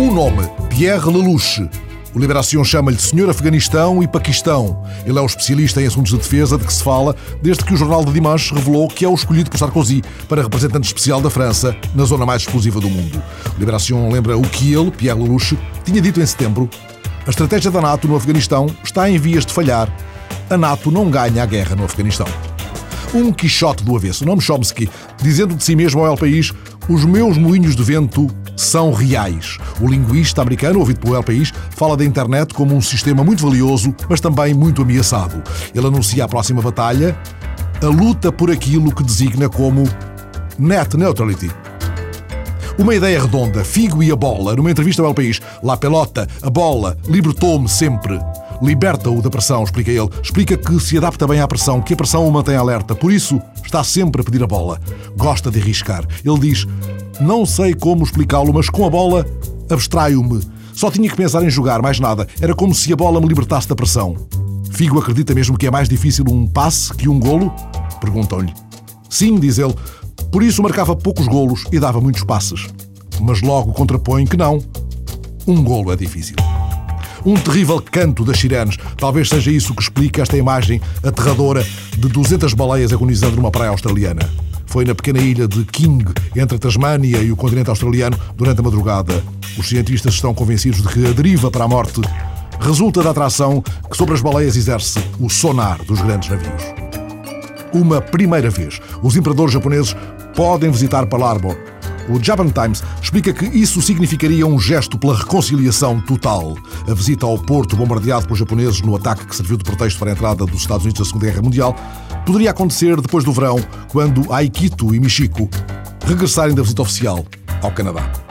Um nome, Pierre Lelouch. O Liberação chama-lhe Senhor Afeganistão e Paquistão. Ele é o especialista em assuntos de defesa de que se fala desde que o jornal de Dimanche revelou que é o escolhido por Sarkozy para representante especial da França na zona mais explosiva do mundo. O Liberação lembra o que ele, Pierre Lelouch, tinha dito em setembro. A estratégia da NATO no Afeganistão está em vias de falhar. A NATO não ganha a guerra no Afeganistão. Um Quixote do avesso, nome Chomsky, dizendo de si mesmo ao El País: Os meus moinhos de vento são reais. O linguista americano, ouvido pelo El País, fala da internet como um sistema muito valioso, mas também muito ameaçado. Ele anuncia a próxima batalha, a luta por aquilo que designa como net neutrality. Uma ideia redonda, Figo e a bola, numa entrevista ao El País. La pelota, a bola, libertou-me sempre. Liberta-o da pressão, explica ele. Explica que se adapta bem à pressão, que a pressão o mantém alerta. Por isso, está sempre a pedir a bola. Gosta de arriscar. Ele diz: Não sei como explicá-lo, mas com a bola abstraio-me. Só tinha que pensar em jogar, mais nada. Era como se a bola me libertasse da pressão. Figo acredita mesmo que é mais difícil um passe que um golo? Perguntam-lhe. Sim, diz ele. Por isso marcava poucos golos e dava muitos passes. Mas logo contrapõe que não. Um golo é difícil. Um terrível canto das sirenes. Talvez seja isso que explica esta imagem aterradora de 200 baleias agonizando numa praia australiana. Foi na pequena ilha de King, entre a Tasmânia e o continente australiano, durante a madrugada. Os cientistas estão convencidos de que a deriva para a morte resulta da atração que sobre as baleias exerce o sonar dos grandes navios. Uma primeira vez, os imperadores japoneses podem visitar Pearl Harbor, o Japan Times explica que isso significaria um gesto pela reconciliação total. A visita ao porto bombardeado pelos japoneses no ataque que serviu de pretexto para a entrada dos Estados Unidos na Segunda Guerra Mundial poderia acontecer depois do verão, quando Aikito e Michiko regressarem da visita oficial ao Canadá.